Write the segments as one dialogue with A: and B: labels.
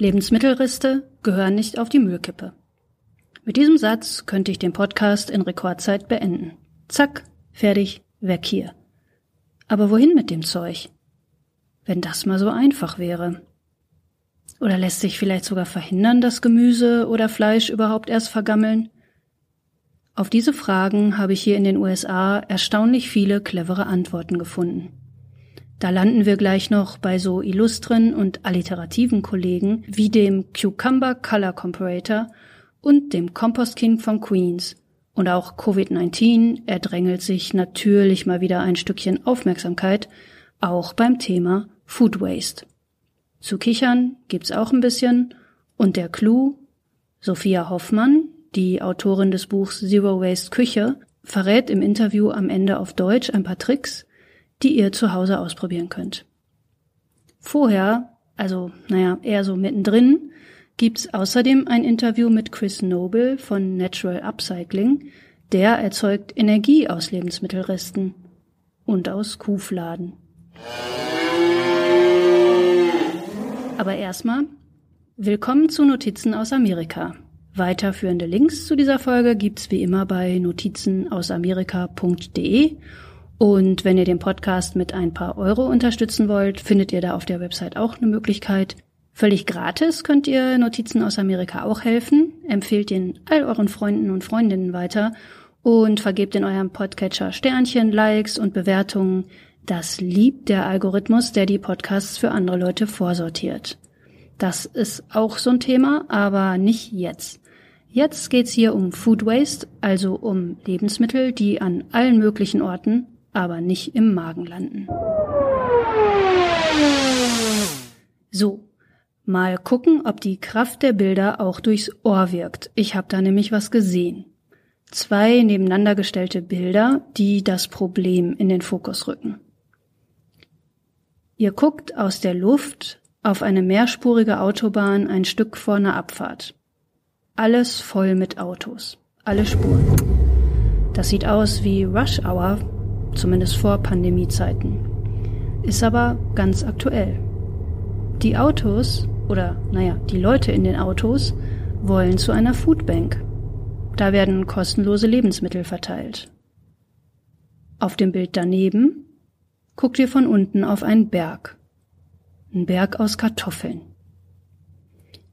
A: Lebensmittelreste gehören nicht auf die Müllkippe. Mit diesem Satz könnte ich den Podcast in Rekordzeit beenden. Zack, fertig, weg hier. Aber wohin mit dem Zeug? Wenn das mal so einfach wäre. Oder lässt sich vielleicht sogar verhindern, dass Gemüse oder Fleisch überhaupt erst vergammeln? Auf diese Fragen habe ich hier in den USA erstaunlich viele clevere Antworten gefunden. Da landen wir gleich noch bei so illustren und alliterativen Kollegen wie dem Cucumber Color Comparator und dem Compost King von Queens. Und auch Covid-19 erdrängelt sich natürlich mal wieder ein Stückchen Aufmerksamkeit, auch beim Thema Food Waste. Zu kichern gibt's auch ein bisschen und der Clou, Sophia Hoffmann, die Autorin des Buchs Zero Waste Küche, verrät im Interview am Ende auf Deutsch ein paar Tricks, die ihr zu Hause ausprobieren könnt. Vorher, also naja, eher so mittendrin, gibt's außerdem ein Interview mit Chris Noble von Natural Upcycling. Der erzeugt Energie aus Lebensmittelresten und aus Kuhfladen. Aber erstmal willkommen zu Notizen aus Amerika. Weiterführende Links zu dieser Folge gibt's wie immer bei notizenausamerika.de und wenn ihr den Podcast mit ein paar Euro unterstützen wollt, findet ihr da auf der Website auch eine Möglichkeit. Völlig gratis könnt ihr Notizen aus Amerika auch helfen. Empfehlt den all euren Freunden und Freundinnen weiter und vergebt in eurem Podcatcher Sternchen, Likes und Bewertungen. Das liebt der Algorithmus, der die Podcasts für andere Leute vorsortiert. Das ist auch so ein Thema, aber nicht jetzt. Jetzt geht's hier um Food Waste, also um Lebensmittel, die an allen möglichen Orten aber nicht im Magen landen. So, mal gucken, ob die Kraft der Bilder auch durchs Ohr wirkt. Ich habe da nämlich was gesehen. Zwei nebeneinander gestellte Bilder, die das Problem in den Fokus rücken. Ihr guckt aus der Luft auf eine mehrspurige Autobahn ein Stück vor einer Abfahrt. Alles voll mit Autos, alle Spuren. Das sieht aus wie Rush Hour zumindest vor Pandemiezeiten. Ist aber ganz aktuell. Die Autos oder naja, die Leute in den Autos wollen zu einer Foodbank. Da werden kostenlose Lebensmittel verteilt. Auf dem Bild daneben guckt ihr von unten auf einen Berg. Ein Berg aus Kartoffeln.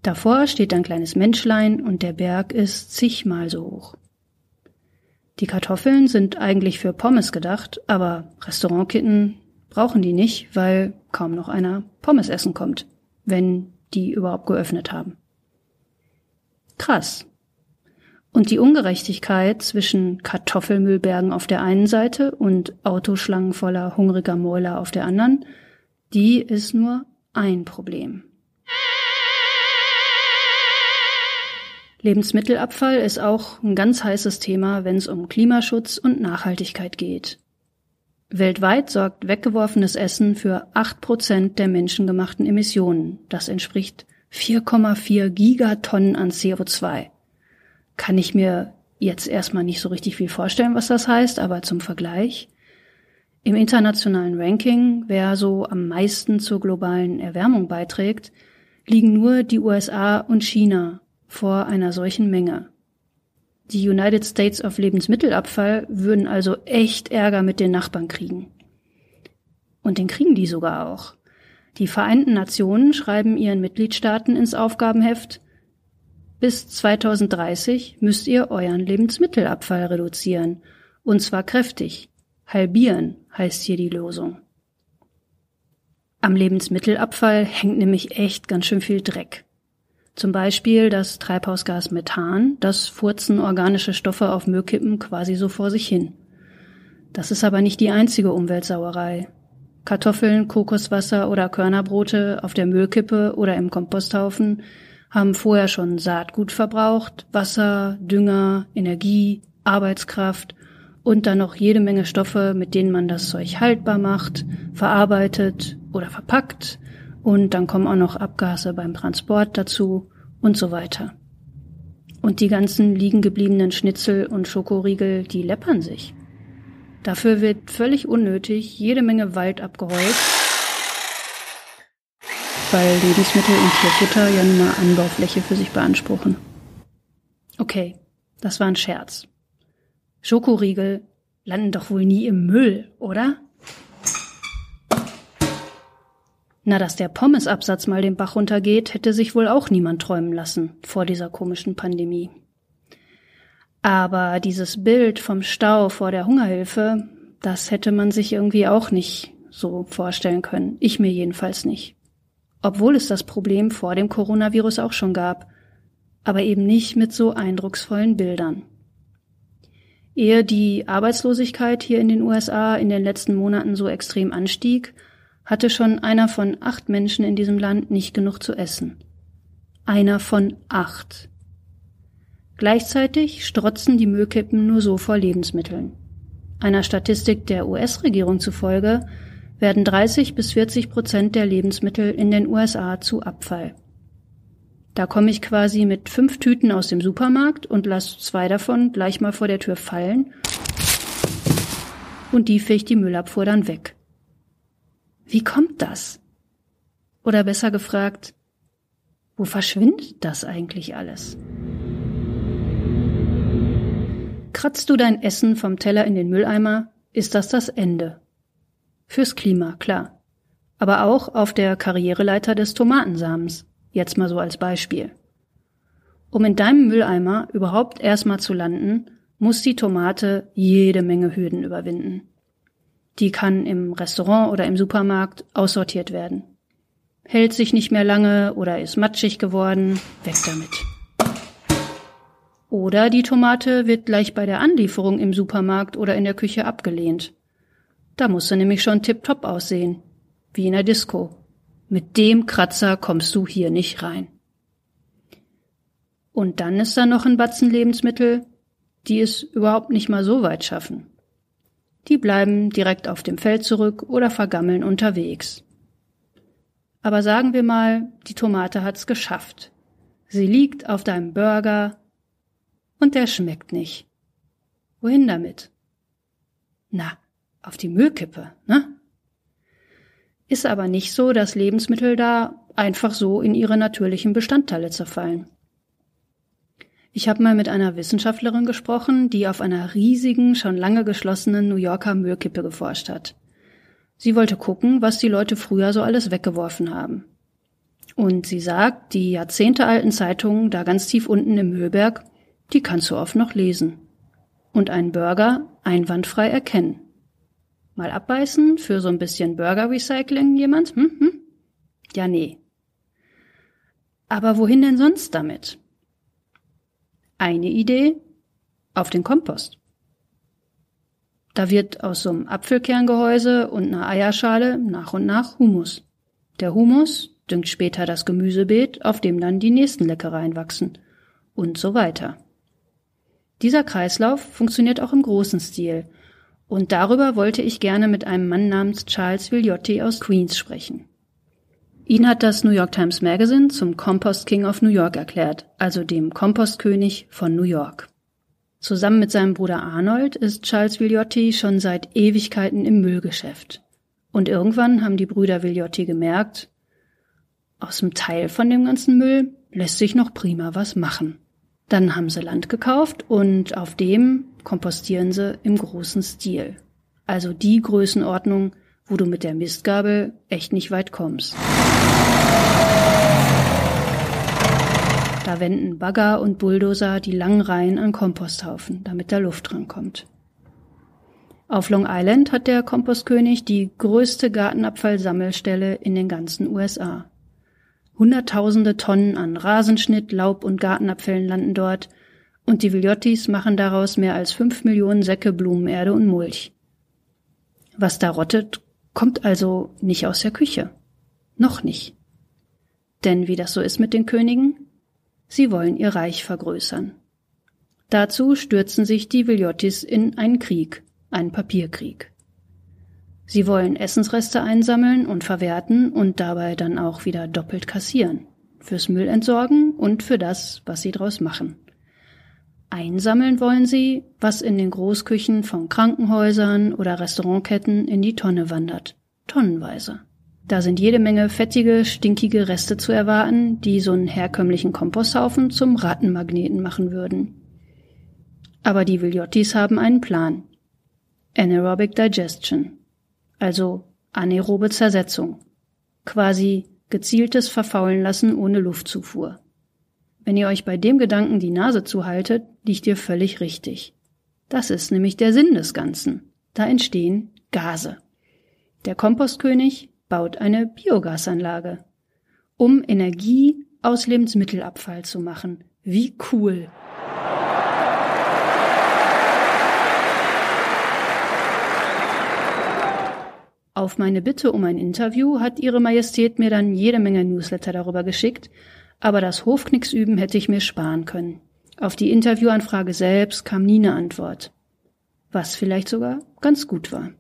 A: Davor steht ein kleines Menschlein und der Berg ist zigmal so hoch. Die Kartoffeln sind eigentlich für Pommes gedacht, aber Restaurantkitten brauchen die nicht, weil kaum noch einer Pommes essen kommt, wenn die überhaupt geöffnet haben. Krass. Und die Ungerechtigkeit zwischen Kartoffelmüllbergen auf der einen Seite und Autoschlangen voller hungriger Mäuler auf der anderen, die ist nur ein Problem. Lebensmittelabfall ist auch ein ganz heißes Thema, wenn es um Klimaschutz und Nachhaltigkeit geht. Weltweit sorgt weggeworfenes Essen für acht Prozent der menschengemachten Emissionen. Das entspricht 4,4 Gigatonnen an CO2. Kann ich mir jetzt erstmal nicht so richtig viel vorstellen, was das heißt, aber zum Vergleich. Im internationalen Ranking, wer so am meisten zur globalen Erwärmung beiträgt, liegen nur die USA und China vor einer solchen Menge. Die United States of Lebensmittelabfall würden also echt Ärger mit den Nachbarn kriegen. Und den kriegen die sogar auch. Die Vereinten Nationen schreiben ihren Mitgliedstaaten ins Aufgabenheft, bis 2030 müsst ihr euren Lebensmittelabfall reduzieren. Und zwar kräftig. Halbieren heißt hier die Lösung. Am Lebensmittelabfall hängt nämlich echt ganz schön viel Dreck. Zum Beispiel das Treibhausgas Methan, das furzen organische Stoffe auf Müllkippen quasi so vor sich hin. Das ist aber nicht die einzige Umweltsauerei. Kartoffeln, Kokoswasser oder Körnerbrote auf der Müllkippe oder im Komposthaufen haben vorher schon Saatgut verbraucht, Wasser, Dünger, Energie, Arbeitskraft und dann noch jede Menge Stoffe, mit denen man das Zeug haltbar macht, verarbeitet oder verpackt und dann kommen auch noch Abgase beim Transport dazu und so weiter. Und die ganzen liegen gebliebenen Schnitzel und Schokoriegel, die läppern sich. Dafür wird völlig unnötig jede Menge Wald abgeholzt, weil Lebensmittel und Tierfutter ja nun mal Anbaufläche für sich beanspruchen. Okay, das war ein Scherz. Schokoriegel landen doch wohl nie im Müll, oder? Na, dass der Pommesabsatz mal den Bach runtergeht, hätte sich wohl auch niemand träumen lassen vor dieser komischen Pandemie. Aber dieses Bild vom Stau vor der Hungerhilfe, das hätte man sich irgendwie auch nicht so vorstellen können. Ich mir jedenfalls nicht. Obwohl es das Problem vor dem Coronavirus auch schon gab, aber eben nicht mit so eindrucksvollen Bildern. Ehe die Arbeitslosigkeit hier in den USA in den letzten Monaten so extrem anstieg, hatte schon einer von acht Menschen in diesem Land nicht genug zu essen. Einer von acht. Gleichzeitig strotzen die Müllkippen nur so vor Lebensmitteln. Einer Statistik der US-Regierung zufolge werden 30 bis 40 Prozent der Lebensmittel in den USA zu Abfall. Da komme ich quasi mit fünf Tüten aus dem Supermarkt und lasse zwei davon gleich mal vor der Tür fallen und die fege die Müllabfuhr dann weg. Wie kommt das? Oder besser gefragt, wo verschwindet das eigentlich alles? Kratzt du dein Essen vom Teller in den Mülleimer, ist das das Ende. Fürs Klima, klar. Aber auch auf der Karriereleiter des Tomatensamens, jetzt mal so als Beispiel. Um in deinem Mülleimer überhaupt erstmal zu landen, muss die Tomate jede Menge Hürden überwinden. Die kann im Restaurant oder im Supermarkt aussortiert werden. Hält sich nicht mehr lange oder ist matschig geworden, weg damit. Oder die Tomate wird gleich bei der Anlieferung im Supermarkt oder in der Küche abgelehnt. Da muss sie nämlich schon tipptopp aussehen, wie in der Disco. Mit dem Kratzer kommst du hier nicht rein. Und dann ist da noch ein Batzen Lebensmittel, die es überhaupt nicht mal so weit schaffen. Die bleiben direkt auf dem Feld zurück oder vergammeln unterwegs. Aber sagen wir mal, die Tomate hat's geschafft. Sie liegt auf deinem Burger und der schmeckt nicht. Wohin damit? Na, auf die Müllkippe, ne? Ist aber nicht so, dass Lebensmittel da einfach so in ihre natürlichen Bestandteile zerfallen. Ich habe mal mit einer Wissenschaftlerin gesprochen, die auf einer riesigen, schon lange geschlossenen New Yorker Müllkippe geforscht hat. Sie wollte gucken, was die Leute früher so alles weggeworfen haben. Und sie sagt, die jahrzehntealten Zeitungen da ganz tief unten im Müllberg, die kannst du oft noch lesen. Und einen Burger einwandfrei erkennen. Mal abbeißen für so ein bisschen Burger-Recycling jemand? Hm, hm? Ja, nee. Aber wohin denn sonst damit? Eine Idee auf den Kompost. Da wird aus so einem Apfelkerngehäuse und einer Eierschale nach und nach Humus. Der Humus düngt später das Gemüsebeet, auf dem dann die nächsten Leckereien wachsen. Und so weiter. Dieser Kreislauf funktioniert auch im großen Stil. Und darüber wollte ich gerne mit einem Mann namens Charles Villotti aus Queens sprechen. Ihn hat das New York Times Magazine zum Compost King of New York erklärt, also dem Kompostkönig von New York. Zusammen mit seinem Bruder Arnold ist Charles Villotti schon seit Ewigkeiten im Müllgeschäft. Und irgendwann haben die Brüder Villotti gemerkt, aus dem Teil von dem ganzen Müll lässt sich noch prima was machen. Dann haben sie Land gekauft und auf dem kompostieren sie im großen Stil. Also die Größenordnung, wo du mit der Mistgabel echt nicht weit kommst. Da wenden Bagger und Bulldozer die langen Reihen an Komposthaufen, damit da Luft drankommt. Auf Long Island hat der Kompostkönig die größte Gartenabfallsammelstelle in den ganzen USA. Hunderttausende Tonnen an Rasenschnitt, Laub und Gartenabfällen landen dort und die Villottis machen daraus mehr als fünf Millionen Säcke Blumenerde und Mulch. Was da rottet, kommt also nicht aus der Küche. Noch nicht. Denn wie das so ist mit den Königen, sie wollen ihr Reich vergrößern. Dazu stürzen sich die Villottis in einen Krieg, einen Papierkrieg. Sie wollen Essensreste einsammeln und verwerten und dabei dann auch wieder doppelt kassieren. Fürs Müllentsorgen und für das, was sie draus machen. Einsammeln wollen sie, was in den Großküchen von Krankenhäusern oder Restaurantketten in die Tonne wandert. Tonnenweise. Da sind jede Menge fettige, stinkige Reste zu erwarten, die so einen herkömmlichen Komposthaufen zum Rattenmagneten machen würden. Aber die Villottis haben einen Plan. Anaerobic Digestion. Also anaerobe Zersetzung. Quasi gezieltes Verfaulen lassen ohne Luftzufuhr. Wenn ihr euch bei dem Gedanken die Nase zuhaltet, liegt ihr völlig richtig. Das ist nämlich der Sinn des Ganzen. Da entstehen Gase. Der Kompostkönig baut eine Biogasanlage, um Energie aus Lebensmittelabfall zu machen. Wie cool! Auf meine Bitte um ein Interview hat Ihre Majestät mir dann jede Menge Newsletter darüber geschickt, aber das Hofknicksüben hätte ich mir sparen können. Auf die Interviewanfrage selbst kam nie eine Antwort. Was vielleicht sogar ganz gut war.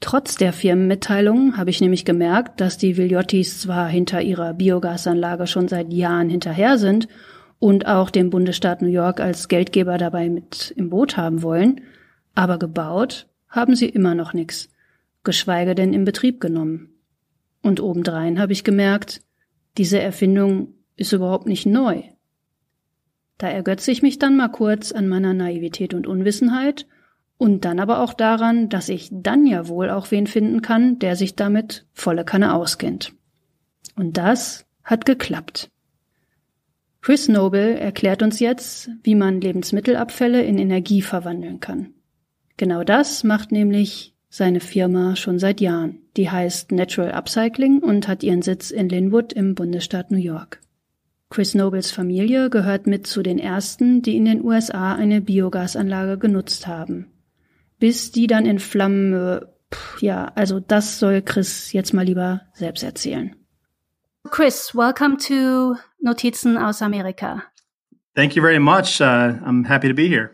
A: Trotz der Firmenmitteilung habe ich nämlich gemerkt, dass die Villottis zwar hinter ihrer Biogasanlage schon seit Jahren hinterher sind und auch den Bundesstaat New York als Geldgeber dabei mit im Boot haben wollen, aber gebaut haben sie immer noch nichts, geschweige denn in Betrieb genommen. Und obendrein habe ich gemerkt, diese Erfindung ist überhaupt nicht neu. Da ergötze ich mich dann mal kurz an meiner Naivität und Unwissenheit und dann aber auch daran, dass ich dann ja wohl auch wen finden kann, der sich damit volle Kanne auskennt. Und das hat geklappt. Chris Noble erklärt uns jetzt, wie man Lebensmittelabfälle in Energie verwandeln kann. Genau das macht nämlich seine Firma schon seit Jahren. Die heißt Natural Upcycling und hat ihren Sitz in Linwood im Bundesstaat New York. Chris Nobles Familie gehört mit zu den ersten, die in den USA eine Biogasanlage genutzt haben bis die dann in Flammen, äh, pff, ja, also das soll Chris jetzt mal lieber selbst erzählen.
B: Chris, welcome to Notizen aus Amerika.
C: Thank you very much. Uh, I'm happy to be here.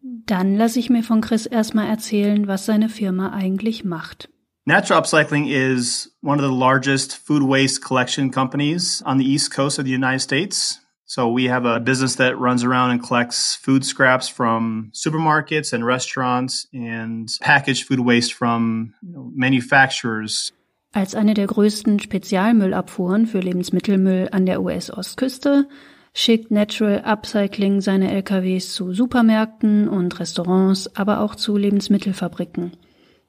A: Dann lasse ich mir von Chris erstmal erzählen, was seine Firma eigentlich macht.
C: Natural Upcycling is one of the largest food waste collection companies on the East Coast of the United States. So we have a business that runs around and collects food scraps from supermarkets and restaurants and packaged food waste from you know, manufacturers.
A: Als eine der größten Spezialmüllabfuhren für Lebensmittelmüll an der US-Ostküste schickt Natural Upcycling seine LKWs zu Supermärkten und Restaurants, aber auch zu Lebensmittelfabriken.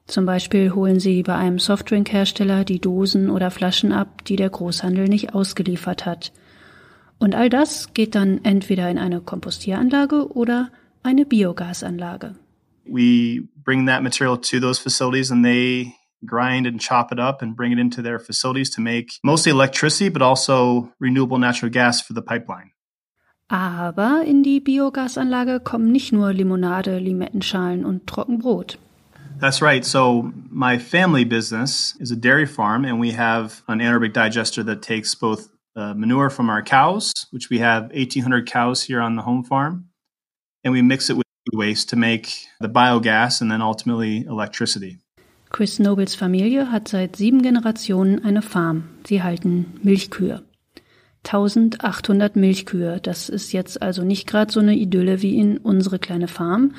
A: Zum Beispiel holen sie bei einem Softdrinkhersteller die Dosen oder Flaschen ab, die der Großhandel nicht ausgeliefert hat – Und all das geht dann entweder in eine Kompostieranlage oder eine Biogasanlage.
C: We bring that material to those facilities and they grind and chop it up and bring it into their facilities to make mostly electricity, but also renewable natural gas for the pipeline.
A: Aber in die Biogasanlage kommen nicht nur Limonade, Limettenschalen und Trockenbrot.
C: That's right. So my family business is a dairy farm and we have an anaerobic digester that takes both uh, manure from our cows, which we have 1,800 cows here on the home farm, and we mix it with waste to make the biogas and then ultimately electricity.
A: Chris Nobles Familie hat seit sieben Generationen eine Farm. Sie halten Milchkühe. 1800 Milchkühe. Das ist jetzt also nicht gerade so eine Idylle wie in unsere kleine Farm,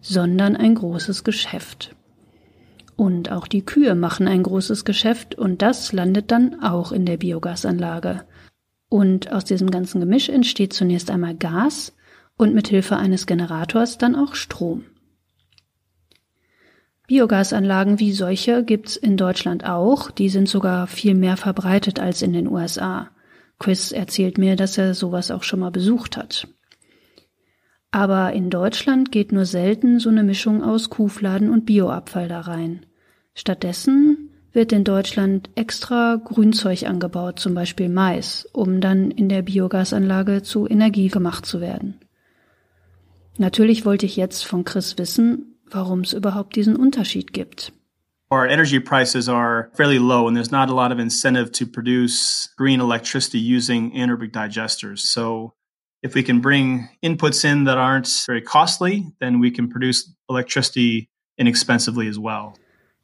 A: sondern ein großes Geschäft. Und auch die Kühe machen ein großes Geschäft und das landet dann auch in der Biogasanlage. Und aus diesem ganzen Gemisch entsteht zunächst einmal Gas und mit Hilfe eines Generators dann auch Strom. Biogasanlagen wie solche gibt's in Deutschland auch, die sind sogar viel mehr verbreitet als in den USA. Chris erzählt mir, dass er sowas auch schon mal besucht hat. Aber in Deutschland geht nur selten so eine Mischung aus Kuhfladen und Bioabfall da rein. Stattdessen wird in Deutschland extra Grünzeug angebaut, zum Beispiel Mais, um dann in der Biogasanlage zu Energie gemacht zu werden. Natürlich wollte ich jetzt von Chris wissen, warum es überhaupt diesen Unterschied gibt.
C: Our energy prices are fairly low, and there's not a lot of incentive to produce green electricity using anaerobic digesters. So, if we can bring inputs in that aren't very costly, then we can produce electricity inexpensively as well.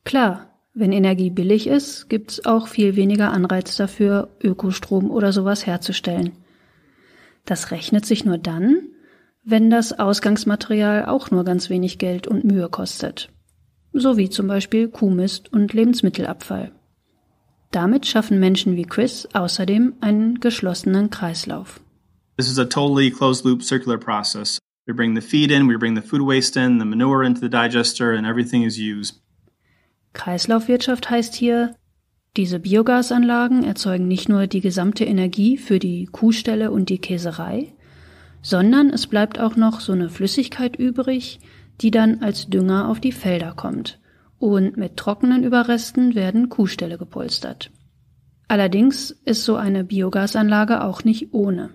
A: Klar, wenn Energie billig ist, gibt's auch viel weniger Anreiz dafür, Ökostrom oder sowas herzustellen. Das rechnet sich nur dann, wenn das Ausgangsmaterial auch nur ganz wenig Geld und Mühe kostet. So wie zum Beispiel Kuhmist und Lebensmittelabfall. Damit schaffen Menschen wie Chris außerdem einen geschlossenen Kreislauf.
C: This is a totally closed loop circular process. We bring the feed in, we bring the food waste in, the manure into the digester and everything is used.
A: Kreislaufwirtschaft heißt hier, diese Biogasanlagen erzeugen nicht nur die gesamte Energie für die Kuhstelle und die Käserei, sondern es bleibt auch noch so eine Flüssigkeit übrig, die dann als Dünger auf die Felder kommt. Und mit trockenen Überresten werden Kuhställe gepolstert. Allerdings ist so eine Biogasanlage auch nicht ohne.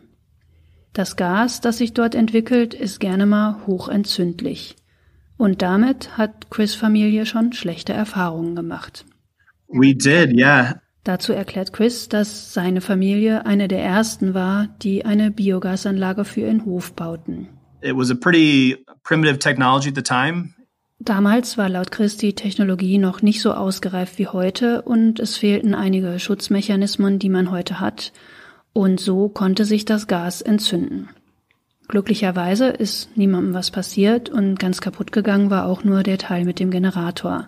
A: Das Gas, das sich dort entwickelt, ist gerne mal hochentzündlich. Und damit hat Chris Familie schon schlechte Erfahrungen gemacht.
C: We did, yeah.
A: Dazu erklärt Chris, dass seine Familie eine der ersten war, die eine Biogasanlage für ihren Hof bauten.
C: It was a pretty primitive technology at the time.
A: Damals war laut Chris die Technologie noch nicht so ausgereift wie heute und es fehlten einige Schutzmechanismen, die man heute hat, und so konnte sich das Gas entzünden. Glücklicherweise ist niemandem was passiert und ganz kaputt gegangen war auch nur der Teil mit dem Generator.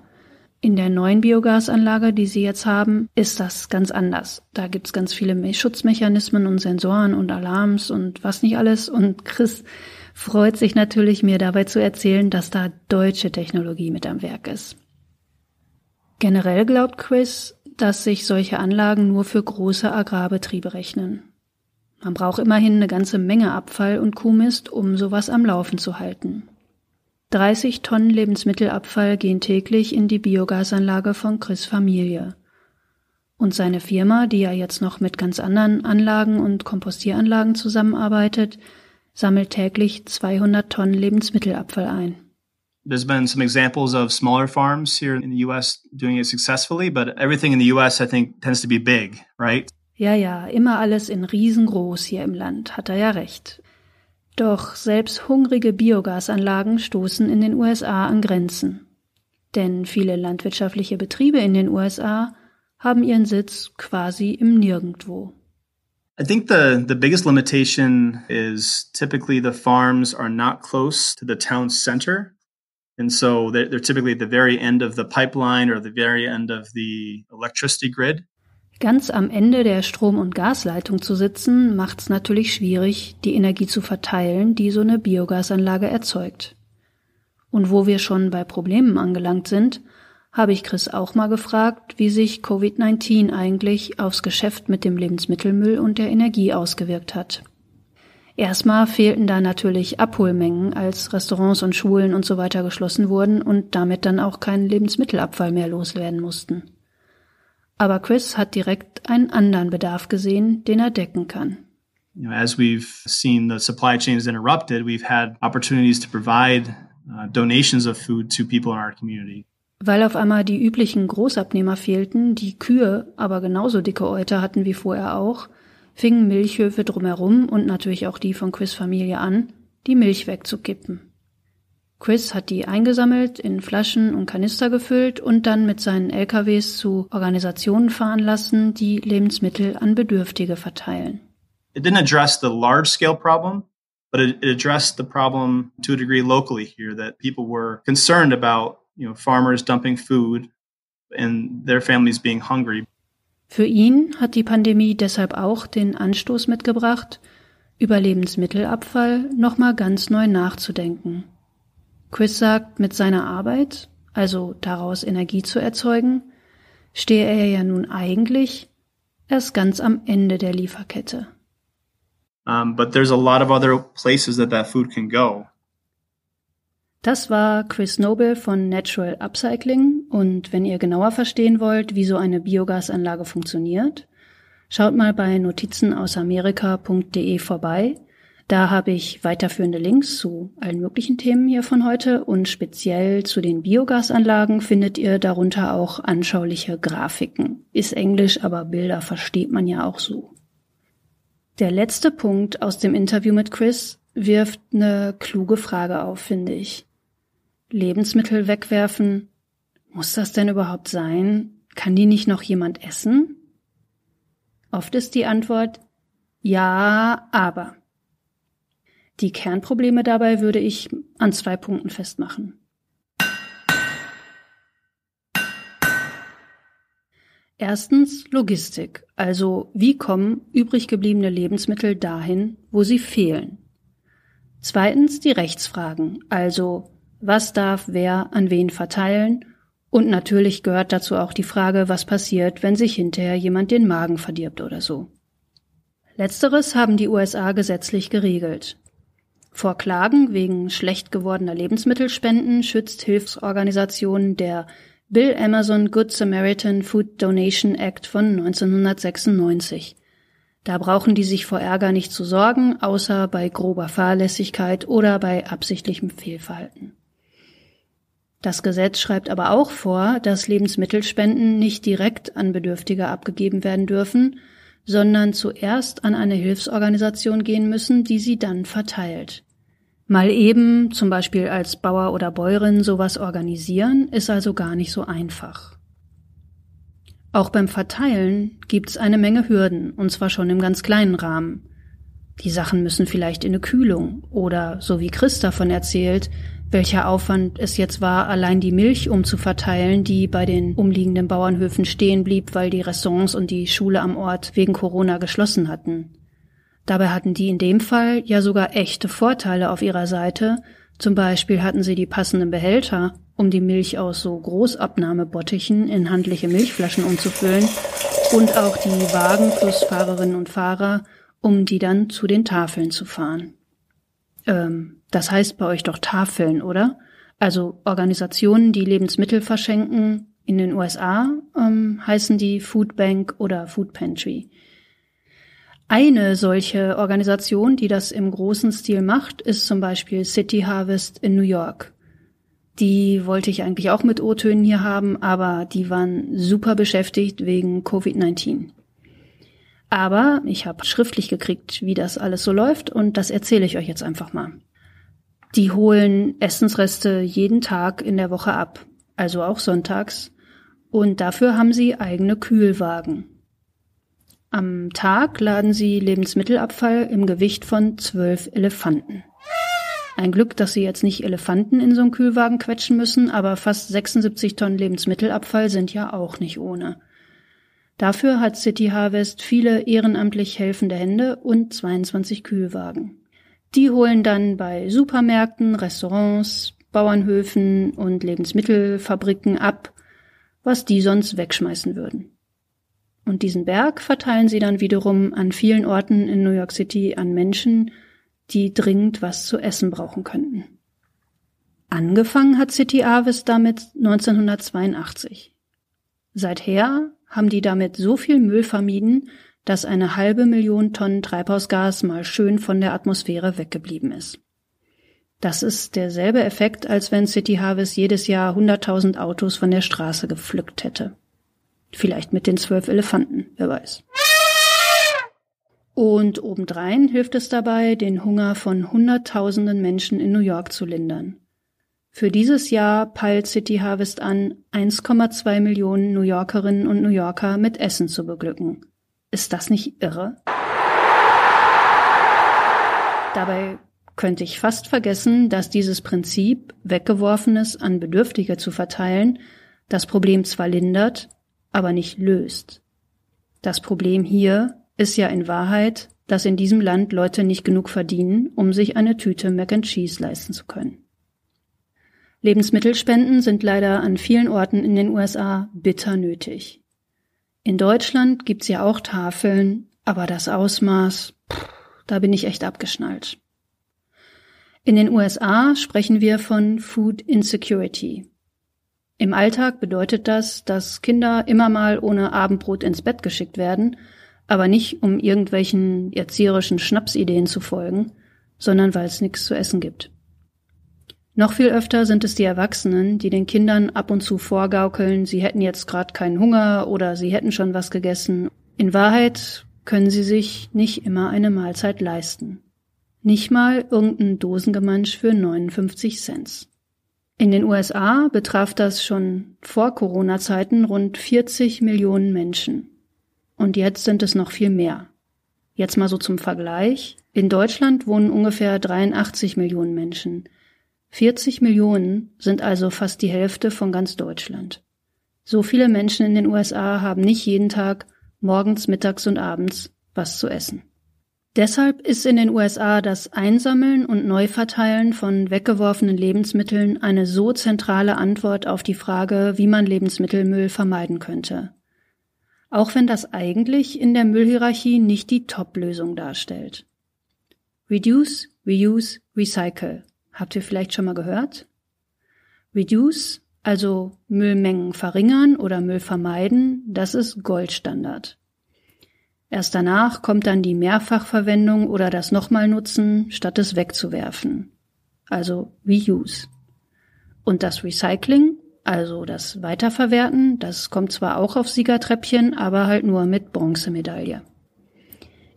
A: In der neuen Biogasanlage, die Sie jetzt haben, ist das ganz anders. Da gibt's ganz viele Schutzmechanismen und Sensoren und Alarms und was nicht alles. Und Chris freut sich natürlich, mir dabei zu erzählen, dass da deutsche Technologie mit am Werk ist. Generell glaubt Chris, dass sich solche Anlagen nur für große Agrarbetriebe rechnen. Man braucht immerhin eine ganze Menge Abfall und Kuhmist, um sowas am Laufen zu halten. 30 Tonnen Lebensmittelabfall gehen täglich in die Biogasanlage von Chris Familie. Und seine Firma, die ja jetzt noch mit ganz anderen Anlagen und Kompostieranlagen zusammenarbeitet, sammelt täglich 200 Tonnen Lebensmittelabfall ein.
C: There's been some examples of smaller farms here in the US doing it successfully, but everything in the US I think tends to be big, right?
A: Ja, ja, immer alles in riesengroß hier im Land, hat er ja recht. Doch selbst hungrige Biogasanlagen stoßen in den USA an Grenzen. Denn viele landwirtschaftliche Betriebe in den USA haben ihren Sitz quasi im Nirgendwo.
C: I think the, the biggest limitation is typically the farms are not close to the town center. And so they're, they're typically at the very end of the pipeline or the very end of the electricity grid.
A: Ganz am Ende der Strom- und Gasleitung zu sitzen, macht es natürlich schwierig, die Energie zu verteilen, die so eine Biogasanlage erzeugt. Und wo wir schon bei Problemen angelangt sind, habe ich Chris auch mal gefragt, wie sich Covid-19 eigentlich aufs Geschäft mit dem Lebensmittelmüll und der Energie ausgewirkt hat. Erstmal fehlten da natürlich Abholmengen, als Restaurants und Schulen und so weiter geschlossen wurden und damit dann auch kein Lebensmittelabfall mehr loswerden mussten. Aber Chris hat direkt einen anderen Bedarf gesehen, den er decken kann.
C: You know, as we've seen the supply chains interrupted, we've had opportunities to provide uh, donations of food to people in our community.
A: Weil auf einmal die üblichen Großabnehmer fehlten, die Kühe aber genauso dicke Euter hatten wie vorher auch, fingen Milchhöfe drumherum und natürlich auch die von Chris Familie an, die Milch wegzukippen. Chris hat die eingesammelt, in Flaschen und Kanister gefüllt und dann mit seinen LKWs zu Organisationen fahren lassen, die Lebensmittel an Bedürftige verteilen.
C: It didn't address the large scale problem, but it, it addressed the problem to a degree locally here that people were concerned about, you know, farmers dumping food and their families being hungry.
A: Für ihn hat die Pandemie deshalb auch den Anstoß mitgebracht, über Lebensmittelabfall nochmal ganz neu nachzudenken. Chris sagt, mit seiner Arbeit, also daraus Energie zu erzeugen, stehe er ja nun eigentlich erst ganz am Ende der Lieferkette.
C: Um, but there's a lot of other places that that food can go.
A: Das war Chris Noble von Natural Upcycling und wenn ihr genauer verstehen wollt, wie so eine Biogasanlage funktioniert, schaut mal bei notizenausamerika.de vorbei. Da habe ich weiterführende Links zu allen möglichen Themen hier von heute und speziell zu den Biogasanlagen findet ihr darunter auch anschauliche Grafiken. Ist Englisch, aber Bilder versteht man ja auch so. Der letzte Punkt aus dem Interview mit Chris wirft eine kluge Frage auf, finde ich. Lebensmittel wegwerfen, muss das denn überhaupt sein? Kann die nicht noch jemand essen? Oft ist die Antwort ja, aber. Die Kernprobleme dabei würde ich an zwei Punkten festmachen. Erstens Logistik, also wie kommen übrig gebliebene Lebensmittel dahin, wo sie fehlen. Zweitens die Rechtsfragen, also was darf wer an wen verteilen und natürlich gehört dazu auch die Frage, was passiert, wenn sich hinterher jemand den Magen verdirbt oder so. Letzteres haben die USA gesetzlich geregelt. Vor Klagen wegen schlecht gewordener Lebensmittelspenden schützt Hilfsorganisationen der Bill Amazon Good Samaritan Food Donation Act von 1996. Da brauchen die sich vor Ärger nicht zu sorgen, außer bei grober Fahrlässigkeit oder bei absichtlichem Fehlverhalten. Das Gesetz schreibt aber auch vor, dass Lebensmittelspenden nicht direkt an Bedürftige abgegeben werden dürfen, sondern zuerst an eine Hilfsorganisation gehen müssen, die sie dann verteilt. Mal eben, zum Beispiel als Bauer oder Bäuerin, sowas organisieren, ist also gar nicht so einfach. Auch beim Verteilen gibt's eine Menge Hürden, und zwar schon im ganz kleinen Rahmen. Die Sachen müssen vielleicht in eine Kühlung oder, so wie Chris davon erzählt, welcher Aufwand es jetzt war, allein die Milch umzuverteilen, die bei den umliegenden Bauernhöfen stehen blieb, weil die Restaurants und die Schule am Ort wegen Corona geschlossen hatten. Dabei hatten die in dem Fall ja sogar echte Vorteile auf ihrer Seite, zum Beispiel hatten sie die passenden Behälter, um die Milch aus so Großabnahmebottichen in handliche Milchflaschen umzufüllen und auch die Wagen plus Fahrerinnen und Fahrer, um die dann zu den Tafeln zu fahren. Ähm, das heißt bei euch doch Tafeln, oder? Also Organisationen, die Lebensmittel verschenken. In den USA ähm, heißen die Food Bank oder Food Pantry. Eine solche Organisation, die das im großen Stil macht, ist zum Beispiel City Harvest in New York. Die wollte ich eigentlich auch mit O-Tönen hier haben, aber die waren super beschäftigt wegen Covid-19. Aber ich habe schriftlich gekriegt, wie das alles so läuft und das erzähle ich euch jetzt einfach mal. Die holen Essensreste jeden Tag in der Woche ab, also auch sonntags, und dafür haben sie eigene Kühlwagen. Am Tag laden sie Lebensmittelabfall im Gewicht von zwölf Elefanten. Ein Glück, dass sie jetzt nicht Elefanten in so einen Kühlwagen quetschen müssen, aber fast 76 Tonnen Lebensmittelabfall sind ja auch nicht ohne. Dafür hat City Harvest viele ehrenamtlich helfende Hände und 22 Kühlwagen. Die holen dann bei Supermärkten, Restaurants, Bauernhöfen und Lebensmittelfabriken ab, was die sonst wegschmeißen würden. Und diesen Berg verteilen sie dann wiederum an vielen Orten in New York City an Menschen, die dringend was zu essen brauchen könnten. Angefangen hat City Harvest damit 1982. Seither haben die damit so viel Müll vermieden, dass eine halbe Million Tonnen Treibhausgas mal schön von der Atmosphäre weggeblieben ist. Das ist derselbe Effekt, als wenn City Harvest jedes Jahr 100.000 Autos von der Straße gepflückt hätte. Vielleicht mit den zwölf Elefanten, wer weiß. Und obendrein hilft es dabei, den Hunger von Hunderttausenden Menschen in New York zu lindern. Für dieses Jahr peilt City Harvest an, 1,2 Millionen New Yorkerinnen und New Yorker mit Essen zu beglücken. Ist das nicht irre? Dabei könnte ich fast vergessen, dass dieses Prinzip, Weggeworfenes an Bedürftige zu verteilen, das Problem zwar lindert, aber nicht löst. Das Problem hier ist ja in Wahrheit, dass in diesem Land Leute nicht genug verdienen, um sich eine Tüte Mac and Cheese leisten zu können. Lebensmittelspenden sind leider an vielen Orten in den USA bitter nötig. In Deutschland gibt's ja auch Tafeln, aber das Ausmaß, pff, da bin ich echt abgeschnallt. In den USA sprechen wir von Food Insecurity. Im Alltag bedeutet das, dass Kinder immer mal ohne Abendbrot ins Bett geschickt werden, aber nicht um irgendwelchen erzieherischen Schnapsideen zu folgen, sondern weil es nichts zu essen gibt. Noch viel öfter sind es die Erwachsenen, die den Kindern ab und zu vorgaukeln, sie hätten jetzt gerade keinen Hunger oder sie hätten schon was gegessen. In Wahrheit können sie sich nicht immer eine Mahlzeit leisten. Nicht mal irgendein Dosengemansch für 59 Cent. In den USA betraf das schon vor Corona-Zeiten rund 40 Millionen Menschen. Und jetzt sind es noch viel mehr. Jetzt mal so zum Vergleich. In Deutschland wohnen ungefähr 83 Millionen Menschen. 40 Millionen sind also fast die Hälfte von ganz Deutschland. So viele Menschen in den USA haben nicht jeden Tag morgens, mittags und abends was zu essen. Deshalb ist in den USA das Einsammeln und Neuverteilen von weggeworfenen Lebensmitteln eine so zentrale Antwort auf die Frage, wie man Lebensmittelmüll vermeiden könnte. Auch wenn das eigentlich in der Müllhierarchie nicht die Top-Lösung darstellt. Reduce, Reuse, Recycle. Habt ihr vielleicht schon mal gehört? Reduce, also Müllmengen verringern oder Müll vermeiden, das ist Goldstandard. Erst danach kommt dann die Mehrfachverwendung oder das nochmal nutzen, statt es wegzuwerfen. Also Reuse. Und das Recycling, also das Weiterverwerten, das kommt zwar auch auf Siegertreppchen, aber halt nur mit Bronzemedaille.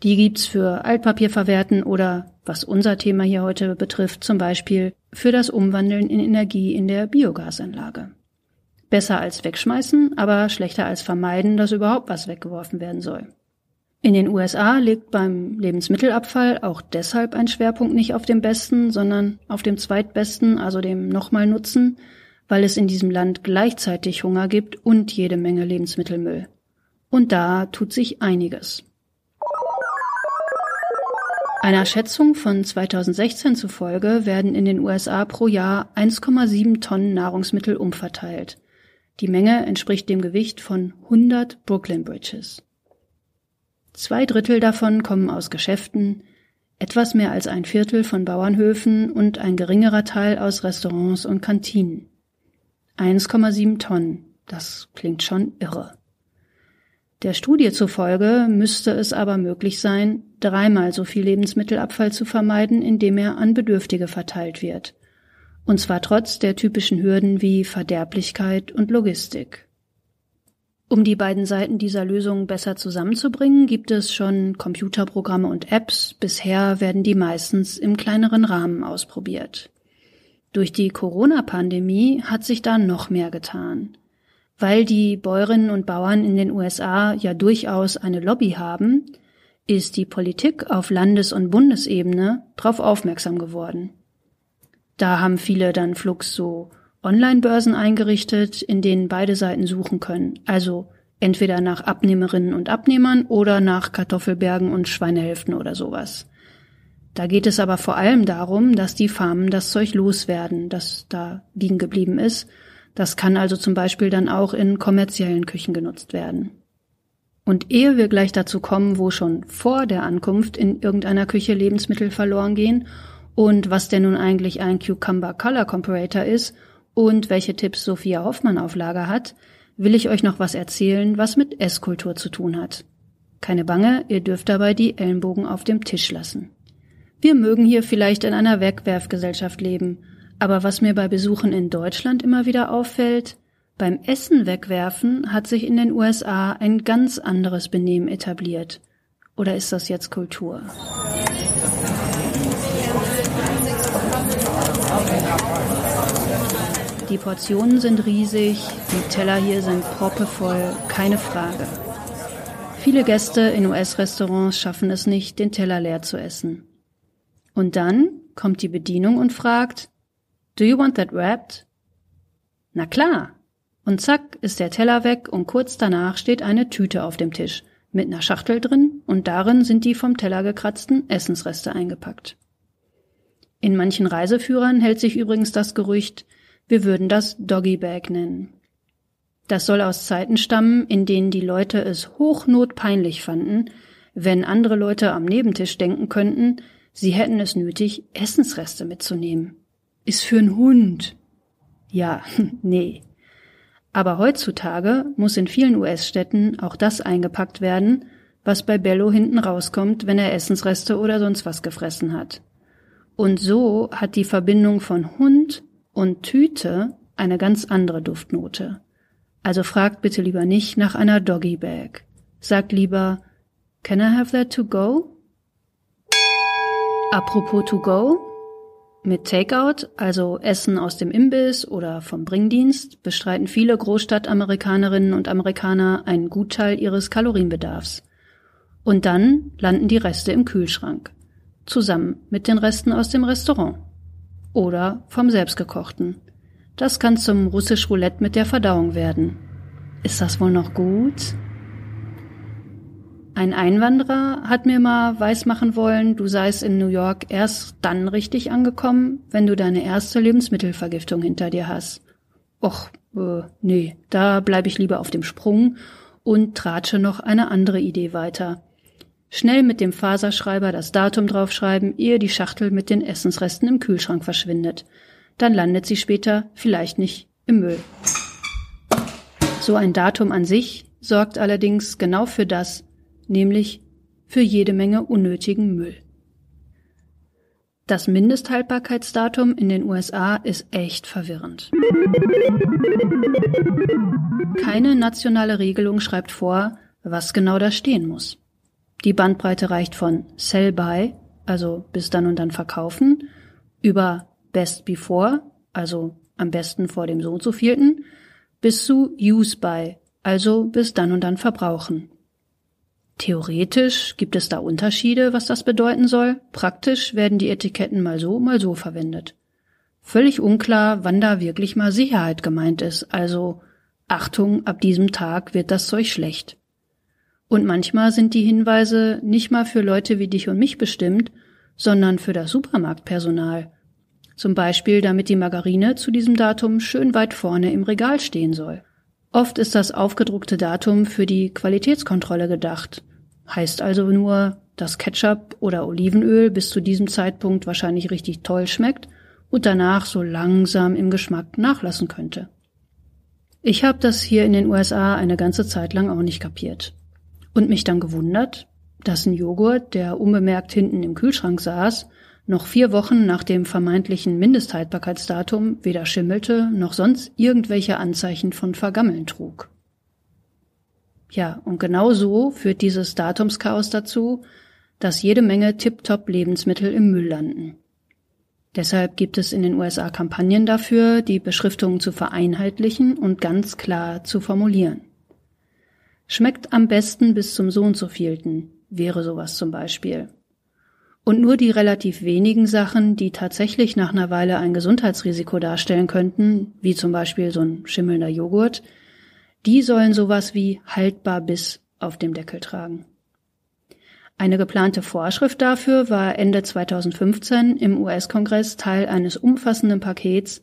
A: Die gibt's für Altpapierverwerten oder, was unser Thema hier heute betrifft, zum Beispiel für das Umwandeln in Energie in der Biogasanlage. Besser als wegschmeißen, aber schlechter als vermeiden, dass überhaupt was weggeworfen werden soll. In den USA liegt beim Lebensmittelabfall auch deshalb ein Schwerpunkt nicht auf dem besten, sondern auf dem zweitbesten, also dem nochmal Nutzen, weil es in diesem Land gleichzeitig Hunger gibt und jede Menge Lebensmittelmüll. Und da tut sich einiges. Einer Schätzung von 2016 zufolge werden in den USA pro Jahr 1,7 Tonnen Nahrungsmittel umverteilt. Die Menge entspricht dem Gewicht von 100 Brooklyn Bridges. Zwei Drittel davon kommen aus Geschäften, etwas mehr als ein Viertel von Bauernhöfen und ein geringerer Teil aus Restaurants und Kantinen. 1,7 Tonnen, das klingt schon irre. Der Studie zufolge müsste es aber möglich sein, dreimal so viel Lebensmittelabfall zu vermeiden, indem er an Bedürftige verteilt wird. Und zwar trotz der typischen Hürden wie Verderblichkeit und Logistik. Um die beiden Seiten dieser Lösung besser zusammenzubringen, gibt es schon Computerprogramme und Apps. Bisher werden die meistens im kleineren Rahmen ausprobiert. Durch die Corona-Pandemie hat sich da noch mehr getan. Weil die Bäuerinnen und Bauern in den USA ja durchaus eine Lobby haben, ist die Politik auf Landes- und Bundesebene darauf aufmerksam geworden. Da haben viele dann flugs so Online-Börsen eingerichtet, in denen beide Seiten suchen können. Also entweder nach Abnehmerinnen und Abnehmern oder nach Kartoffelbergen und Schweinehälften oder sowas. Da geht es aber vor allem darum, dass die Farmen das Zeug loswerden, das da liegen geblieben ist. Das kann also zum Beispiel dann auch in kommerziellen Küchen genutzt werden. Und ehe wir gleich dazu kommen, wo schon vor der Ankunft in irgendeiner Küche Lebensmittel verloren gehen und was denn nun eigentlich ein Cucumber Color Comparator ist und welche Tipps Sophia Hoffmann auf Lager hat, will ich euch noch was erzählen, was mit Esskultur zu tun hat. Keine Bange, ihr dürft dabei die Ellenbogen auf dem Tisch lassen. Wir mögen hier vielleicht in einer Wegwerfgesellschaft leben, aber was mir bei Besuchen in Deutschland immer wieder auffällt, beim Essen wegwerfen hat sich in den USA ein ganz anderes Benehmen etabliert. Oder ist das jetzt Kultur? Die Portionen sind riesig, die Teller hier sind proppevoll, keine Frage. Viele Gäste in US-Restaurants schaffen es nicht, den Teller leer zu essen. Und dann kommt die Bedienung und fragt, Do you want that wrapped? Na klar. Und zack ist der Teller weg und kurz danach steht eine Tüte auf dem Tisch mit einer Schachtel drin und darin sind die vom Teller gekratzten Essensreste eingepackt. In manchen Reiseführern hält sich übrigens das Gerücht, wir würden das Doggy Bag nennen. Das soll aus Zeiten stammen, in denen die Leute es hochnotpeinlich fanden, wenn andere Leute am Nebentisch denken könnten, sie hätten es nötig, Essensreste mitzunehmen. Ist für einen Hund. Ja, nee. Aber heutzutage muss in vielen US-Städten auch das eingepackt werden, was bei Bello hinten rauskommt, wenn er Essensreste oder sonst was gefressen hat. Und so hat die Verbindung von Hund und Tüte eine ganz andere Duftnote. Also fragt bitte lieber nicht nach einer Doggy Bag. Sagt lieber, can I have that to go? Apropos to go. Mit Takeout, also Essen aus dem Imbiss oder vom Bringdienst, bestreiten viele Großstadtamerikanerinnen und Amerikaner einen Gutteil ihres Kalorienbedarfs. Und dann landen die Reste im Kühlschrank. Zusammen mit den Resten aus dem Restaurant. Oder vom selbstgekochten. Das kann zum russisch Roulette mit der Verdauung werden. Ist das wohl noch gut? Ein Einwanderer hat mir mal weismachen wollen, du seist in New York erst dann richtig angekommen, wenn du deine erste Lebensmittelvergiftung hinter dir hast. Och, äh, nee, da bleib ich lieber auf dem Sprung und tratsche noch eine andere Idee weiter. Schnell mit dem Faserschreiber das Datum draufschreiben, ehe die Schachtel mit den Essensresten im Kühlschrank verschwindet. Dann landet sie später vielleicht nicht im Müll. So ein Datum an sich sorgt allerdings genau für das, nämlich für jede Menge unnötigen Müll. Das Mindesthaltbarkeitsdatum in den USA ist echt verwirrend. Keine nationale Regelung schreibt vor, was genau da stehen muss. Die Bandbreite reicht von Sell by, also bis dann und dann verkaufen, über Best Before, also am besten vor dem so und so vielten, bis zu Use by, also bis dann und dann verbrauchen. Theoretisch gibt es da Unterschiede, was das bedeuten soll. Praktisch werden die Etiketten mal so, mal so verwendet. Völlig unklar, wann da wirklich mal Sicherheit gemeint ist, also Achtung, ab diesem Tag wird das Zeug schlecht. Und manchmal sind die Hinweise nicht mal für Leute wie dich und mich bestimmt, sondern für das Supermarktpersonal. Zum Beispiel, damit die Margarine zu diesem Datum schön weit vorne im Regal stehen soll. Oft ist das aufgedruckte Datum für die Qualitätskontrolle gedacht. Heißt also nur, dass Ketchup oder Olivenöl bis zu diesem Zeitpunkt wahrscheinlich richtig toll schmeckt und danach so langsam im Geschmack nachlassen könnte. Ich habe das hier in den USA eine ganze Zeit lang auch nicht kapiert. Und mich dann gewundert, dass ein Joghurt, der unbemerkt hinten im Kühlschrank saß, noch vier Wochen nach dem vermeintlichen Mindesthaltbarkeitsdatum weder schimmelte noch sonst irgendwelche Anzeichen von Vergammeln trug. Ja, und genau so führt dieses Datumschaos dazu, dass jede Menge Tip-Top Lebensmittel im Müll landen. Deshalb gibt es in den USA Kampagnen dafür, die Beschriftungen zu vereinheitlichen und ganz klar zu formulieren. Schmeckt am besten bis zum so und so vielten, wäre sowas zum Beispiel. Und nur die relativ wenigen Sachen, die tatsächlich nach einer Weile ein Gesundheitsrisiko darstellen könnten, wie zum Beispiel so ein schimmelnder Joghurt, die sollen sowas wie haltbar bis auf dem Deckel tragen. Eine geplante Vorschrift dafür war Ende 2015 im US-Kongress Teil eines umfassenden Pakets,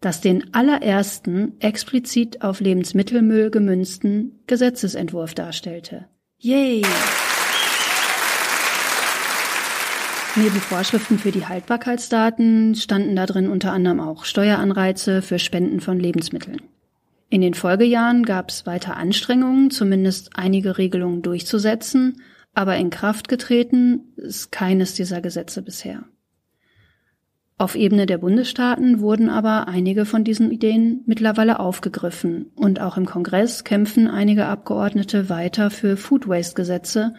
A: das den allerersten explizit auf Lebensmittelmüll gemünzten Gesetzesentwurf darstellte. Yay! Neben Vorschriften für die Haltbarkeitsdaten standen da drin unter anderem auch Steueranreize für Spenden von Lebensmitteln. In den Folgejahren gab es weiter Anstrengungen, zumindest einige Regelungen durchzusetzen, aber in Kraft getreten ist keines dieser Gesetze bisher. Auf Ebene der Bundesstaaten wurden aber einige von diesen Ideen mittlerweile aufgegriffen und auch im Kongress kämpfen einige Abgeordnete weiter für Food Waste Gesetze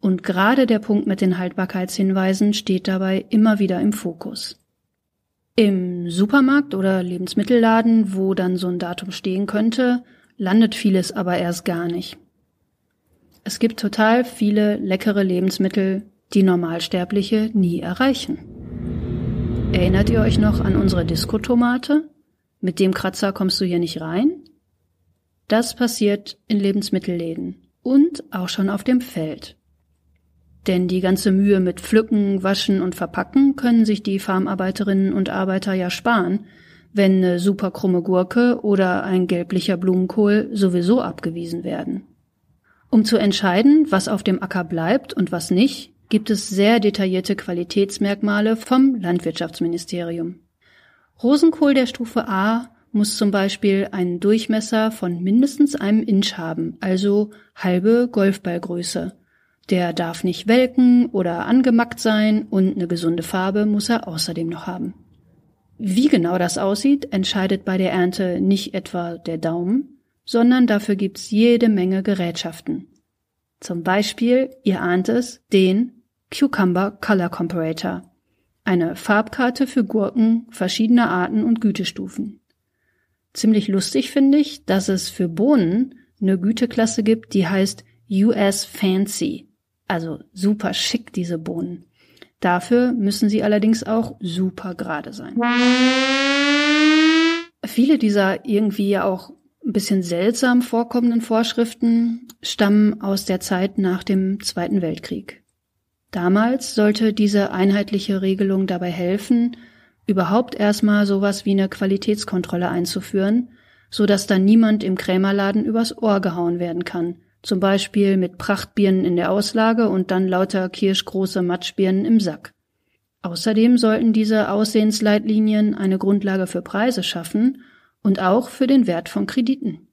A: und gerade der Punkt mit den Haltbarkeitshinweisen steht dabei immer wieder im Fokus. Im Supermarkt oder Lebensmittelladen, wo dann so ein Datum stehen könnte, landet vieles aber erst gar nicht. Es gibt total viele leckere Lebensmittel, die Normalsterbliche nie erreichen. Erinnert ihr euch noch an unsere Diskotomate? Mit dem Kratzer kommst du hier nicht rein? Das passiert in Lebensmittelläden und auch schon auf dem Feld. Denn die ganze Mühe mit Pflücken, Waschen und Verpacken können sich die Farmarbeiterinnen und Arbeiter ja sparen, wenn eine super krumme Gurke oder ein gelblicher Blumenkohl sowieso abgewiesen werden. Um zu entscheiden, was auf dem Acker bleibt und was nicht, gibt es sehr detaillierte Qualitätsmerkmale vom Landwirtschaftsministerium. Rosenkohl der Stufe A muss zum Beispiel einen Durchmesser von mindestens einem Inch haben, also halbe Golfballgröße der darf nicht welken oder angemackt sein und eine gesunde Farbe muss er außerdem noch haben. Wie genau das aussieht, entscheidet bei der Ernte nicht etwa der Daumen, sondern dafür gibt's jede Menge Gerätschaften. Zum Beispiel, ihr ahnt es, den Cucumber Color Comparator, eine Farbkarte für Gurken verschiedener Arten und Gütestufen. Ziemlich lustig finde ich, dass es für Bohnen eine Güteklasse gibt, die heißt US Fancy Also super schick, diese Bohnen. Dafür müssen sie allerdings auch super gerade sein. Viele dieser irgendwie ja auch ein bisschen seltsam vorkommenden Vorschriften stammen aus der Zeit nach dem Zweiten Weltkrieg. Damals sollte diese einheitliche Regelung dabei helfen, überhaupt erstmal sowas wie eine Qualitätskontrolle einzuführen, so dass dann niemand im Krämerladen übers Ohr gehauen werden kann, zum Beispiel mit Prachtbirnen in der Auslage und dann lauter kirschgroße Matschbirnen im Sack. Außerdem sollten diese Aussehensleitlinien eine Grundlage für Preise schaffen und auch für den Wert von Krediten.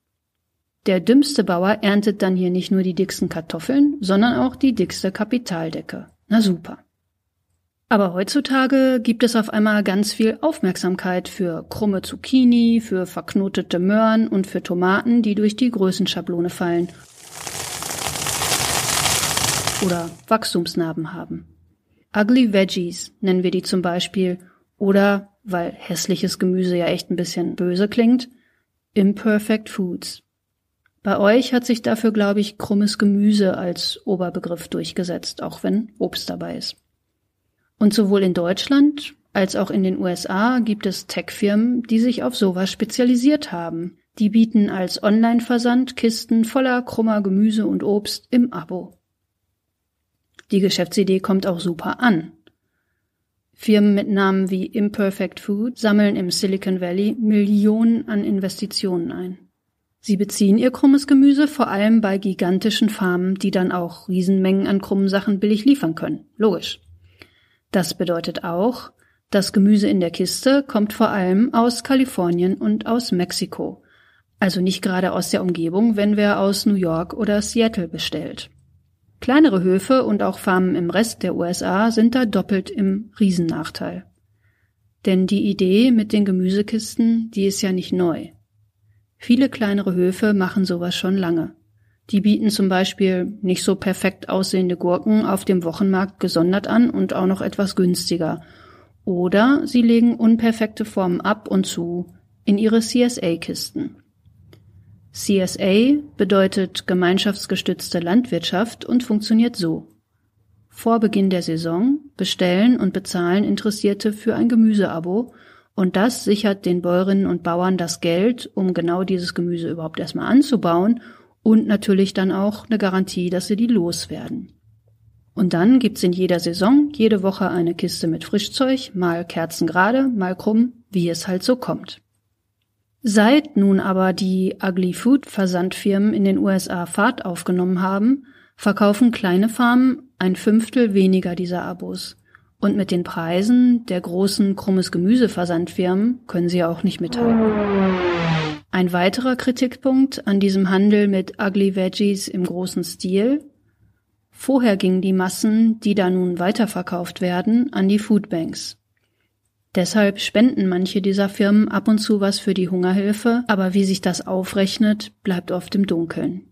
A: Der dümmste Bauer erntet dann hier nicht nur die dicksten Kartoffeln, sondern auch die dickste Kapitaldecke. Na super. Aber heutzutage gibt es auf einmal ganz viel Aufmerksamkeit für krumme Zucchini, für verknotete Möhren und für Tomaten, die durch die Größenschablone fallen oder Wachstumsnarben haben. Ugly Veggies nennen wir die zum Beispiel oder, weil hässliches Gemüse ja echt ein bisschen böse klingt, Imperfect Foods. Bei euch hat sich dafür, glaube ich, krummes Gemüse als Oberbegriff durchgesetzt, auch wenn Obst dabei ist. Und sowohl in Deutschland als auch in den USA gibt es Tech-Firmen, die sich auf sowas spezialisiert haben. Die bieten als Online-Versand Kisten voller krummer Gemüse und Obst im Abo. Die Geschäftsidee kommt auch super an. Firmen mit Namen wie Imperfect Food sammeln im Silicon Valley Millionen an Investitionen ein. Sie beziehen ihr krummes Gemüse vor allem bei gigantischen Farmen, die dann auch Riesenmengen an krummen Sachen billig liefern können. Logisch. Das bedeutet auch, das Gemüse in der Kiste kommt vor allem aus Kalifornien und aus Mexiko. Also nicht gerade aus der Umgebung, wenn wer aus New York oder Seattle bestellt. Kleinere Höfe und auch Farmen im Rest der USA sind da doppelt im Riesennachteil. Denn die Idee mit den Gemüsekisten, die ist ja nicht neu. Viele kleinere Höfe machen sowas schon lange. Die bieten zum Beispiel nicht so perfekt aussehende Gurken auf dem Wochenmarkt gesondert an und auch noch etwas günstiger. Oder sie legen unperfekte Formen ab und zu in ihre CSA-Kisten. CSA bedeutet gemeinschaftsgestützte Landwirtschaft und funktioniert so. Vor Beginn der Saison bestellen und bezahlen Interessierte für ein Gemüseabo und das sichert den Bäuerinnen und Bauern das Geld, um genau dieses Gemüse überhaupt erstmal anzubauen und natürlich dann auch eine Garantie, dass sie die loswerden. Und dann gibt's in jeder Saison jede Woche eine Kiste mit Frischzeug, mal kerzengerade, mal krumm, wie es halt so kommt. Seit nun aber die Ugly Food Versandfirmen in den USA Fahrt aufgenommen haben, verkaufen kleine Farmen ein Fünftel weniger dieser Abos. Und mit den Preisen der großen krummes Gemüse Versandfirmen können sie auch nicht mithalten. Ein weiterer Kritikpunkt an diesem Handel mit Ugly Veggies im großen Stil. Vorher gingen die Massen, die da nun weiterverkauft werden, an die Foodbanks. Deshalb spenden manche dieser Firmen ab und zu was für die Hungerhilfe, aber wie sich das aufrechnet, bleibt oft im Dunkeln.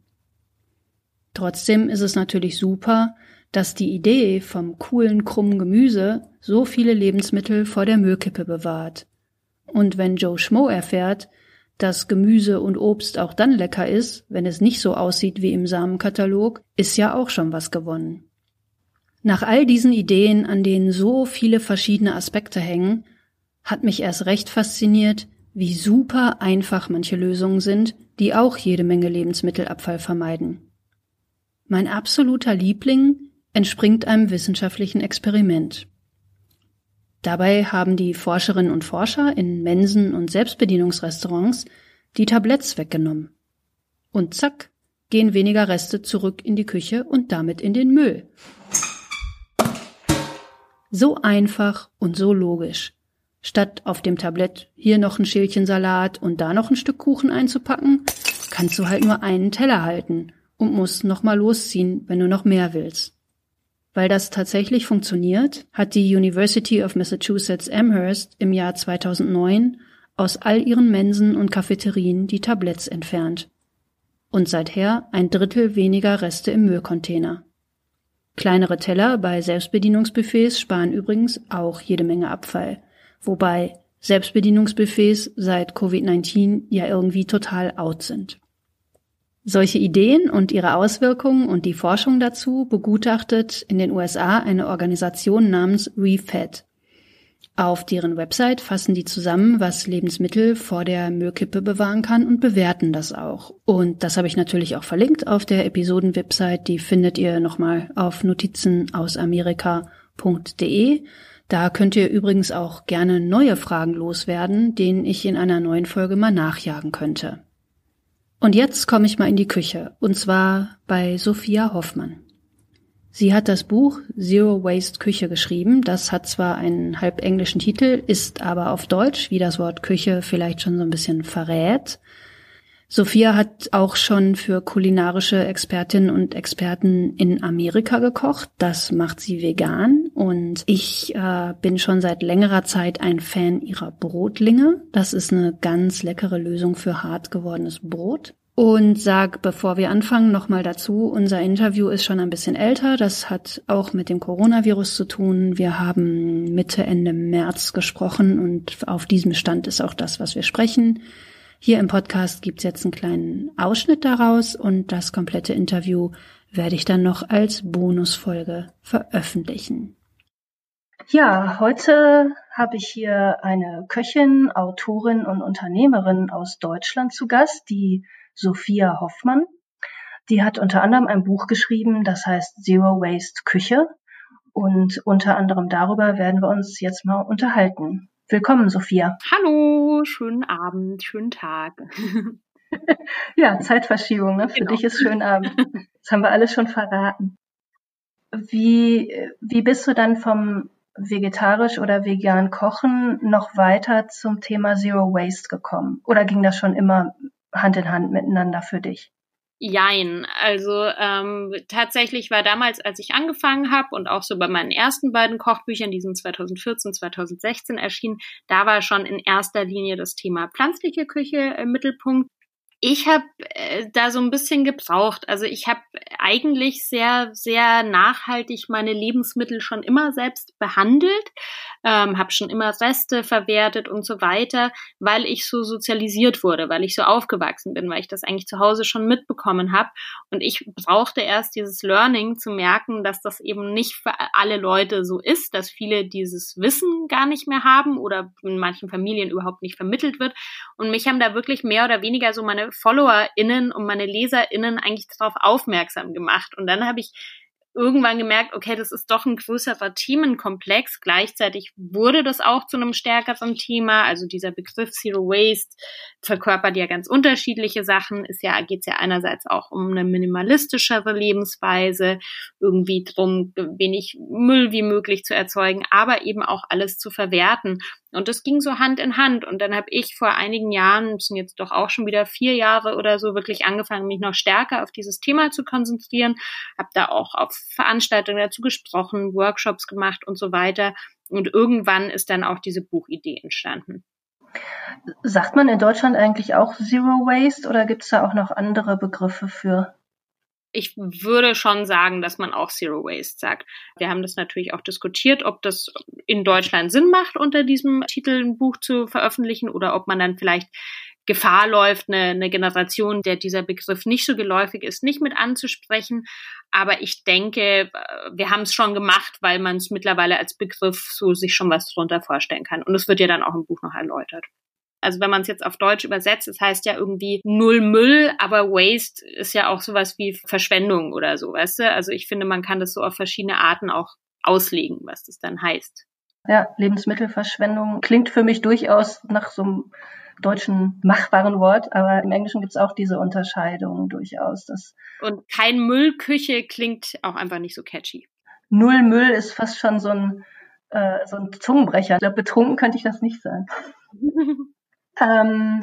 A: Trotzdem ist es natürlich super, dass die Idee vom coolen krummen Gemüse so viele Lebensmittel vor der Müllkippe bewahrt. Und wenn Joe Schmo erfährt, dass Gemüse und Obst auch dann lecker ist, wenn es nicht so aussieht wie im Samenkatalog, ist ja auch schon was gewonnen. Nach all diesen Ideen, an denen so viele verschiedene Aspekte hängen, hat mich erst recht fasziniert, wie super einfach manche Lösungen sind, die auch jede Menge Lebensmittelabfall vermeiden. Mein absoluter Liebling entspringt einem wissenschaftlichen Experiment. Dabei haben die Forscherinnen und Forscher in Mensen und Selbstbedienungsrestaurants die Tabletts weggenommen. Und zack, gehen weniger Reste zurück in die Küche und damit in den Müll. So einfach und so logisch. Statt auf dem Tablett hier noch ein Schälchen Salat und da noch ein Stück Kuchen einzupacken, kannst du halt nur einen Teller halten und musst nochmal losziehen, wenn du noch mehr willst. Weil das tatsächlich funktioniert, hat die University of Massachusetts Amherst im Jahr 2009 aus all ihren Mensen und Cafeterien die Tabletts entfernt. Und seither ein Drittel weniger Reste im Müllcontainer. Kleinere Teller bei Selbstbedienungsbuffets sparen übrigens auch jede Menge Abfall, wobei Selbstbedienungsbuffets seit Covid-19 ja irgendwie total out sind. Solche Ideen und ihre Auswirkungen und die Forschung dazu begutachtet in den USA eine Organisation namens ReFed. Auf deren Website fassen die zusammen, was Lebensmittel vor der Müllkippe bewahren kann und bewerten das auch. Und das habe ich natürlich auch verlinkt auf der Episoden-Website. Die findet ihr nochmal auf notizenausamerika.de. Da könnt ihr übrigens auch gerne neue Fragen loswerden, denen ich in einer neuen Folge mal nachjagen könnte. Und jetzt komme ich mal in die Küche, und zwar bei Sophia Hoffmann. Sie hat das Buch Zero Waste Küche geschrieben. Das hat zwar einen halb englischen Titel, ist aber auf Deutsch, wie das Wort Küche vielleicht schon so ein bisschen verrät. Sophia hat auch schon für kulinarische Expertinnen und Experten in Amerika gekocht. Das macht sie vegan. Und ich äh, bin schon seit längerer Zeit ein Fan ihrer Brotlinge. Das ist eine ganz leckere Lösung für hart gewordenes Brot. Und sag, bevor wir anfangen, nochmal dazu, unser Interview ist schon ein bisschen älter. Das hat auch mit dem Coronavirus zu tun. Wir haben Mitte, Ende März gesprochen und auf diesem Stand ist auch das, was wir sprechen. Hier im Podcast gibt's jetzt einen kleinen Ausschnitt daraus und das komplette Interview werde ich dann noch als Bonusfolge veröffentlichen.
D: Ja, heute habe ich hier eine Köchin, Autorin und Unternehmerin aus Deutschland zu Gast, die Sophia Hoffmann. Die hat unter anderem ein Buch geschrieben, das heißt Zero Waste Küche. Und unter anderem darüber werden wir uns jetzt mal unterhalten. Willkommen, Sophia.
E: Hallo, schönen Abend, schönen Tag.
D: ja, Zeitverschiebung, ne? Für genau. dich ist schönen Abend. Das haben wir alles schon verraten. Wie, wie bist du dann vom vegetarisch oder vegan Kochen noch weiter zum Thema Zero Waste gekommen? Oder ging das schon immer Hand in Hand miteinander für dich?
E: Jein. Also ähm, tatsächlich war damals, als ich angefangen habe und auch so bei meinen ersten beiden Kochbüchern, die sind 2014, 2016 erschienen, da war schon in erster Linie das Thema pflanzliche Küche im Mittelpunkt. Ich habe äh, da so ein bisschen gebraucht. Also ich habe eigentlich sehr, sehr nachhaltig meine Lebensmittel schon immer selbst behandelt, ähm, habe schon immer Reste verwertet und so weiter, weil ich so sozialisiert wurde, weil ich so aufgewachsen bin, weil ich das eigentlich zu Hause schon mitbekommen habe. Und ich brauchte erst dieses Learning zu merken, dass das eben nicht für alle Leute so ist, dass viele dieses Wissen gar nicht mehr haben oder in manchen Familien überhaupt nicht vermittelt wird. Und mich haben da wirklich mehr oder weniger so meine FollowerInnen und meine LeserInnen eigentlich darauf aufmerksam gemacht. Und dann habe ich irgendwann gemerkt, okay, das ist doch ein größerer Themenkomplex. Gleichzeitig wurde das auch zu einem stärkeren Thema. Also dieser Begriff Zero Waste verkörpert ja ganz unterschiedliche Sachen. Ist ja, geht es ja einerseits auch um eine minimalistischere Lebensweise, irgendwie drum, wenig Müll wie möglich zu erzeugen, aber eben auch alles zu verwerten. Und das ging so Hand in Hand. Und dann habe ich vor einigen Jahren, das sind jetzt doch auch schon wieder vier Jahre oder so, wirklich angefangen, mich noch stärker auf dieses Thema zu konzentrieren. Habe da auch auf Veranstaltungen dazu gesprochen, Workshops gemacht und so weiter. Und irgendwann ist dann auch diese Buchidee entstanden.
D: Sagt man in Deutschland eigentlich auch Zero Waste oder gibt es da auch noch andere Begriffe für?
E: Ich würde schon sagen, dass man auch Zero Waste sagt. Wir haben das natürlich auch diskutiert, ob das in Deutschland Sinn macht, unter diesem Titel ein Buch zu veröffentlichen oder ob man dann vielleicht Gefahr läuft, eine, eine Generation, der dieser Begriff nicht so geläufig ist, nicht mit anzusprechen. Aber ich denke, wir haben es schon gemacht, weil man es mittlerweile als Begriff so sich schon was drunter vorstellen kann. Und es wird ja dann auch im Buch noch erläutert. Also wenn man es jetzt auf Deutsch übersetzt, es das heißt ja irgendwie null Müll, aber Waste ist ja auch sowas wie Verschwendung oder so, weißt du? Also ich finde, man kann das so auf verschiedene Arten auch auslegen, was das dann heißt.
D: Ja, Lebensmittelverschwendung klingt für mich durchaus nach so einem deutschen machbaren Wort, aber im Englischen gibt es auch diese Unterscheidung durchaus. Dass
E: Und kein Müllküche klingt auch einfach nicht so catchy.
D: Null Müll ist fast schon so ein, äh, so ein Zungenbrecher. Ich glaube, betrunken könnte ich das nicht sagen. Ähm,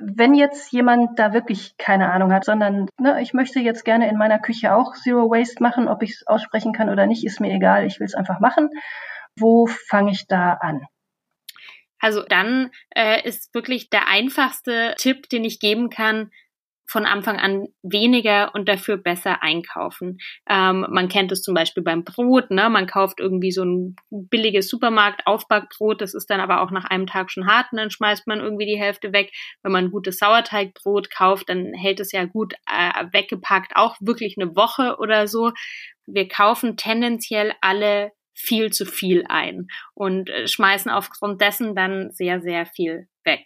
D: wenn jetzt jemand da wirklich keine Ahnung hat, sondern ne, ich möchte jetzt gerne in meiner Küche auch Zero Waste machen, ob ich es aussprechen kann oder nicht, ist mir egal, ich will es einfach machen. Wo fange ich da an?
E: Also dann äh, ist wirklich der einfachste Tipp, den ich geben kann, von Anfang an weniger und dafür besser einkaufen. Ähm, man kennt es zum Beispiel beim Brot, ne? Man kauft irgendwie so ein billiges Supermarkt-Aufbackbrot, das ist dann aber auch nach einem Tag schon hart und dann schmeißt man irgendwie die Hälfte weg. Wenn man ein gutes Sauerteigbrot kauft, dann hält es ja gut äh, weggepackt, auch wirklich eine Woche oder so. Wir kaufen tendenziell alle viel zu viel ein und äh, schmeißen aufgrund dessen dann sehr, sehr viel weg.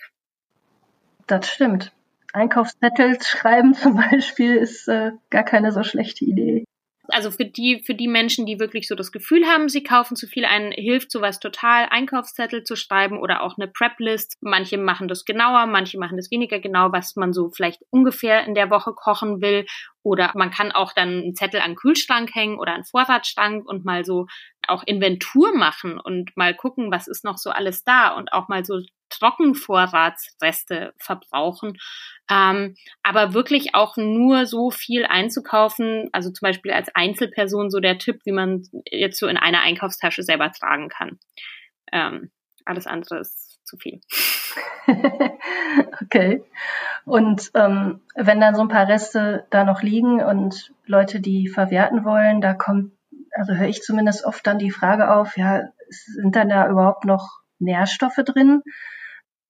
D: Das stimmt. Einkaufszettel schreiben zum Beispiel ist äh, gar keine so schlechte Idee.
E: Also für die, für die Menschen, die wirklich so das Gefühl haben, sie kaufen zu viel ein, hilft sowas total, Einkaufszettel zu schreiben oder auch eine Prep-List. Manche machen das genauer, manche machen das weniger genau, was man so vielleicht ungefähr in der Woche kochen will. Oder man kann auch dann einen Zettel an den Kühlschrank hängen oder einen Vorratsschrank und mal so auch Inventur machen und mal gucken, was ist noch so alles da und auch mal so Trockenvorratsreste verbrauchen. Ähm, aber wirklich auch nur so viel einzukaufen, also zum Beispiel als Einzelperson so der Tipp, wie man jetzt so in einer Einkaufstasche selber tragen kann. Ähm, alles andere ist zu viel.
D: okay. Und ähm, wenn dann so ein paar Reste da noch liegen und Leute die verwerten wollen, da kommt, also höre ich zumindest oft dann die Frage auf, ja, sind dann da überhaupt noch Nährstoffe drin?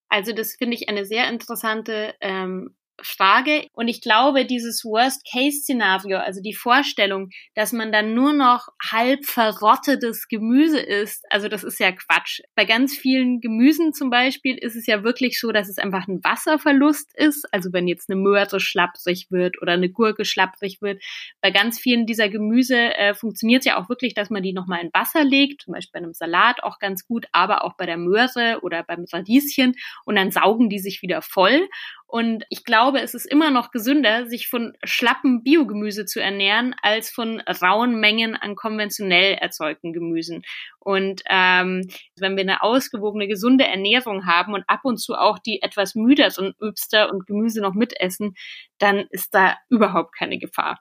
E: Also das finde ich eine sehr interessante ähm, Frage. Und ich glaube, dieses Worst-Case-Szenario, also die Vorstellung, dass man dann nur noch halb verrottetes Gemüse isst, also das ist ja Quatsch. Bei ganz vielen Gemüsen zum Beispiel ist es ja wirklich so, dass es einfach ein Wasserverlust ist. Also wenn jetzt eine Möhre schlapprig wird oder eine Gurke schlapprig wird. Bei ganz vielen dieser Gemüse äh, funktioniert es ja auch wirklich, dass man die nochmal in Wasser legt, zum Beispiel bei einem Salat auch ganz gut, aber auch bei der Möhre oder beim Radieschen und dann saugen die sich wieder voll. Und ich glaube, es ist immer noch gesünder, sich von schlappen Biogemüse zu ernähren, als von rauen Mengen an konventionell erzeugten Gemüsen. Und ähm, wenn wir eine ausgewogene, gesunde Ernährung haben und ab und zu auch die etwas müderen Obster und Gemüse noch mitessen, dann ist da überhaupt keine Gefahr.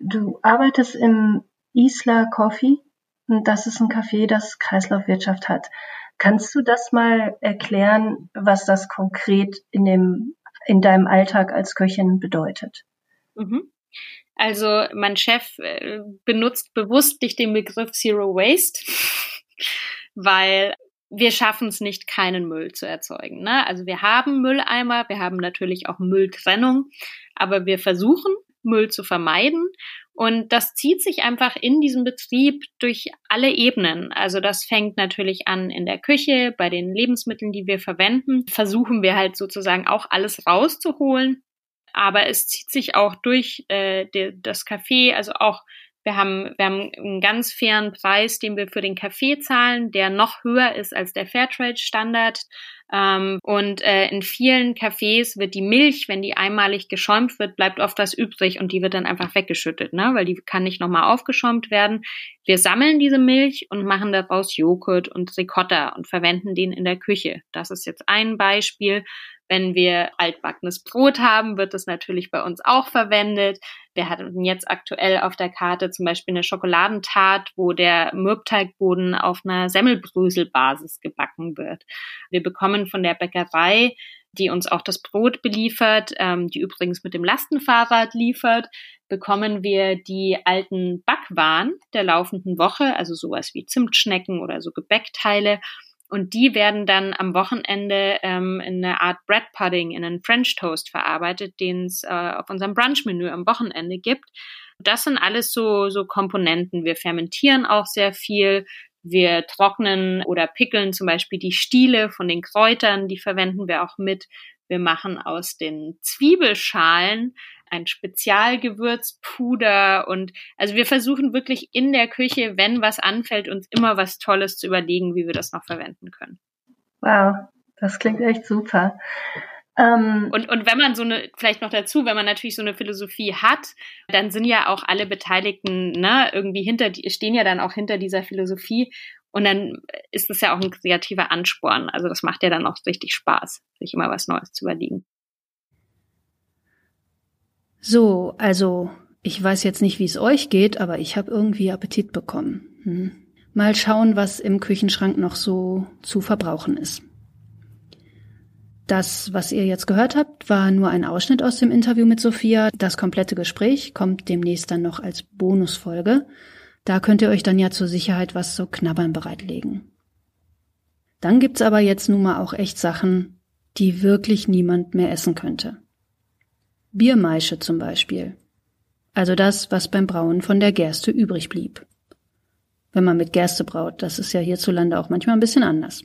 D: Du arbeitest im Isla Coffee und das ist ein Café, das Kreislaufwirtschaft hat. Kannst du das mal erklären, was das konkret in dem, in deinem Alltag als Köchin bedeutet?
E: Mhm. Also mein Chef äh, benutzt bewusst nicht den Begriff Zero Waste, weil wir schaffen es nicht, keinen Müll zu erzeugen. Ne? Also wir haben Mülleimer, wir haben natürlich auch Mülltrennung, aber wir versuchen Müll zu vermeiden und das zieht sich einfach in diesem Betrieb durch alle Ebenen. Also das fängt natürlich an in der Küche, bei den Lebensmitteln, die wir verwenden, versuchen wir halt sozusagen auch alles rauszuholen. Aber es zieht sich auch durch äh, das Café, also auch wir haben, wir haben einen ganz fairen Preis, den wir für den Kaffee zahlen, der noch höher ist als der Fairtrade-Standard. Ähm, und äh, in vielen Cafés wird die Milch, wenn die einmalig geschäumt wird, bleibt oft was übrig und die wird dann einfach weggeschüttet, ne? weil die kann nicht nochmal aufgeschäumt werden. Wir sammeln diese Milch und machen daraus Joghurt und Ricotta und verwenden den in der Küche. Das ist jetzt ein Beispiel. Wenn wir altbackenes Brot haben, wird es natürlich bei uns auch verwendet. Wir hatten jetzt aktuell auf der Karte zum Beispiel eine Schokoladentat, wo der Mürbteigboden auf einer Semmelbröselbasis gebacken wird. Wir bekommen von der Bäckerei die uns auch das Brot beliefert, ähm, die übrigens mit dem Lastenfahrrad liefert, bekommen wir die alten Backwaren der laufenden Woche, also sowas wie Zimtschnecken oder so Gebäckteile und die werden dann am Wochenende ähm, in eine Art Bread Pudding, in einen French Toast verarbeitet, den es äh, auf unserem Brunchmenü am Wochenende gibt. Das sind alles so, so Komponenten. Wir fermentieren auch sehr viel. Wir trocknen oder pickeln zum Beispiel die Stiele von den Kräutern, die verwenden wir auch mit. Wir machen aus den Zwiebelschalen ein Spezialgewürzpuder und also wir versuchen wirklich in der Küche, wenn was anfällt, uns immer was Tolles zu überlegen, wie wir das noch verwenden können.
D: Wow, das klingt echt super.
E: Ähm, und, und wenn man so eine, vielleicht noch dazu, wenn man natürlich so eine Philosophie hat, dann sind ja auch alle Beteiligten, ne, irgendwie hinter, die stehen ja dann auch hinter dieser Philosophie. Und dann ist es ja auch ein kreativer Ansporn. Also das macht ja dann auch richtig Spaß, sich immer was Neues zu überlegen.
A: So, also ich weiß jetzt nicht, wie es euch geht, aber ich habe irgendwie Appetit bekommen. Hm. Mal schauen, was im Küchenschrank noch so zu verbrauchen ist. Das, was ihr jetzt gehört habt, war nur ein Ausschnitt aus dem Interview mit Sophia. Das komplette Gespräch kommt demnächst dann noch als Bonusfolge. Da könnt ihr euch dann ja zur Sicherheit was zu knabbern bereitlegen. Dann gibt's aber jetzt nun mal auch echt Sachen, die wirklich niemand mehr essen könnte. Biermaische zum Beispiel. Also das, was beim Brauen von der Gerste übrig blieb. Wenn man mit Gerste braut, das ist ja hierzulande auch manchmal ein bisschen anders.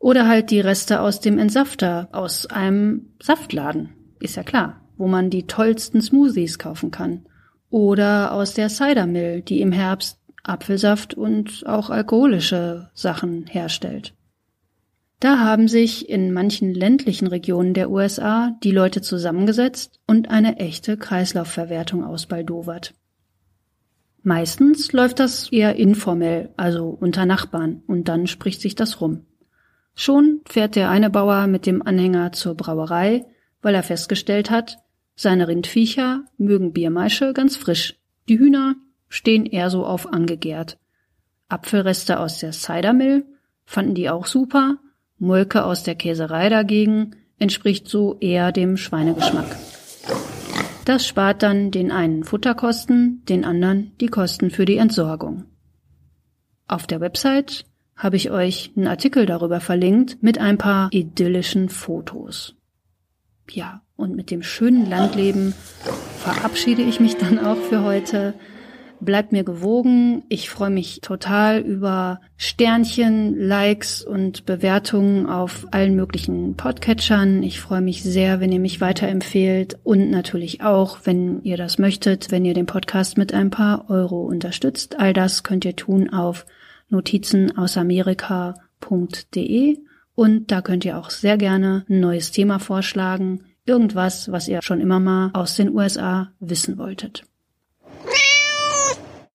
A: Oder halt die Reste aus dem Entsafter, aus einem Saftladen, ist ja klar, wo man die tollsten Smoothies kaufen kann. Oder aus der Cider Mill, die im Herbst Apfelsaft und auch alkoholische Sachen herstellt. Da haben sich in manchen ländlichen Regionen der USA die Leute zusammengesetzt und eine echte Kreislaufverwertung ausbaldowert. Meistens läuft das eher informell, also unter Nachbarn, und dann spricht sich das rum. Schon fährt der eine Bauer mit dem Anhänger zur Brauerei, weil er festgestellt hat, seine Rindviecher mögen Biermaische ganz frisch. Die Hühner stehen eher so auf angegärt. Apfelreste aus der Cidermill fanden die auch super. Molke aus der Käserei dagegen entspricht so eher dem Schweinegeschmack. Das spart dann den einen Futterkosten, den anderen die Kosten für die Entsorgung. Auf der Website habe ich euch einen Artikel darüber verlinkt mit ein paar idyllischen Fotos. Ja, und mit dem schönen Landleben verabschiede ich mich dann auch für heute. Bleibt mir gewogen. Ich freue mich total über Sternchen, Likes und Bewertungen auf allen möglichen Podcatchern. Ich freue mich sehr, wenn ihr mich weiterempfehlt und natürlich auch, wenn ihr das möchtet, wenn ihr den Podcast mit ein paar Euro unterstützt. All das könnt ihr tun auf notizenausamerika.de und da könnt ihr auch sehr gerne ein neues Thema vorschlagen, irgendwas, was ihr schon immer mal aus den USA wissen wolltet.